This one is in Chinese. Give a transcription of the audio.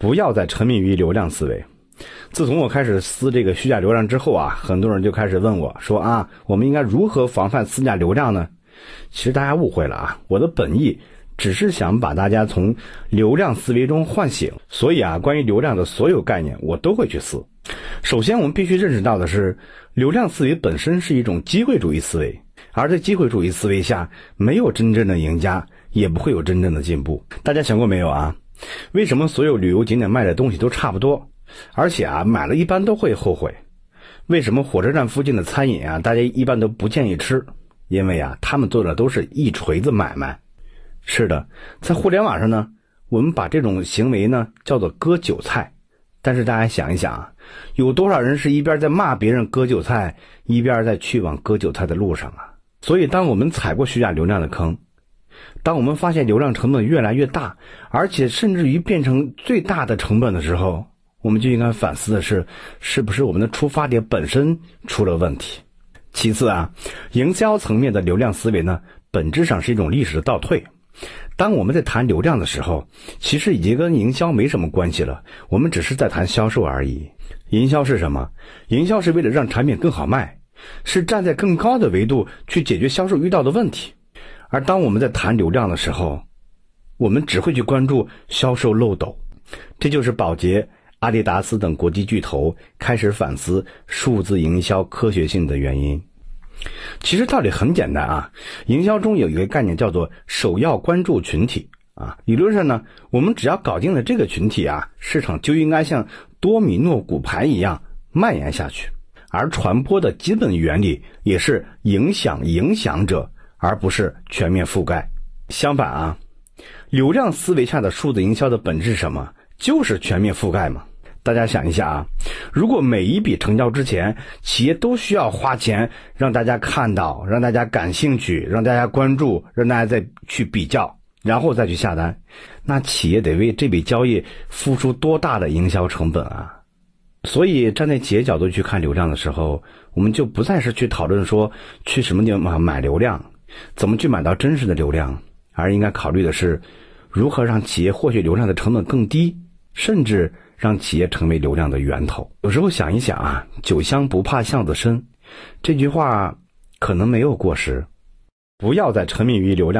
不要再沉迷于流量思维。自从我开始撕这个虚假流量之后啊，很多人就开始问我说啊，我们应该如何防范私假流量呢？其实大家误会了啊，我的本意只是想把大家从流量思维中唤醒。所以啊，关于流量的所有概念，我都会去撕。首先，我们必须认识到的是，流量思维本身是一种机会主义思维，而在机会主义思维下，没有真正的赢家，也不会有真正的进步。大家想过没有啊？为什么所有旅游景点卖的东西都差不多？而且啊，买了一般都会后悔。为什么火车站附近的餐饮啊，大家一般都不建议吃？因为啊，他们做的都是一锤子买卖。是的，在互联网上呢，我们把这种行为呢叫做割韭菜。但是大家想一想啊，有多少人是一边在骂别人割韭菜，一边在去往割韭菜的路上啊？所以，当我们踩过虚假流量的坑，当我们发现流量成本越来越大，而且甚至于变成最大的成本的时候，我们就应该反思的是，是不是我们的出发点本身出了问题？其次啊，营销层面的流量思维呢，本质上是一种历史的倒退。当我们在谈流量的时候，其实已经跟营销没什么关系了，我们只是在谈销售而已。营销是什么？营销是为了让产品更好卖，是站在更高的维度去解决销售遇到的问题。而当我们在谈流量的时候，我们只会去关注销售漏斗。这就是宝洁。阿迪达斯等国际巨头开始反思数字营销科学性的原因。其实道理很简单啊，营销中有一个概念叫做首要关注群体啊。理论上呢，我们只要搞定了这个群体啊，市场就应该像多米诺骨牌一样蔓延下去。而传播的基本原理也是影响影响者，而不是全面覆盖。相反啊，流量思维下的数字营销的本质是什么？就是全面覆盖嘛。大家想一下啊，如果每一笔成交之前，企业都需要花钱让大家看到、让大家感兴趣、让大家关注、让大家再去比较，然后再去下单，那企业得为这笔交易付出多大的营销成本啊？所以，站在企业角度去看流量的时候，我们就不再是去讨论说去什么地方买流量，怎么去买到真实的流量，而应该考虑的是如何让企业获取流量的成本更低，甚至。让企业成为流量的源头。有时候想一想啊，“酒香不怕巷子深”，这句话可能没有过时。不要再沉迷于流量。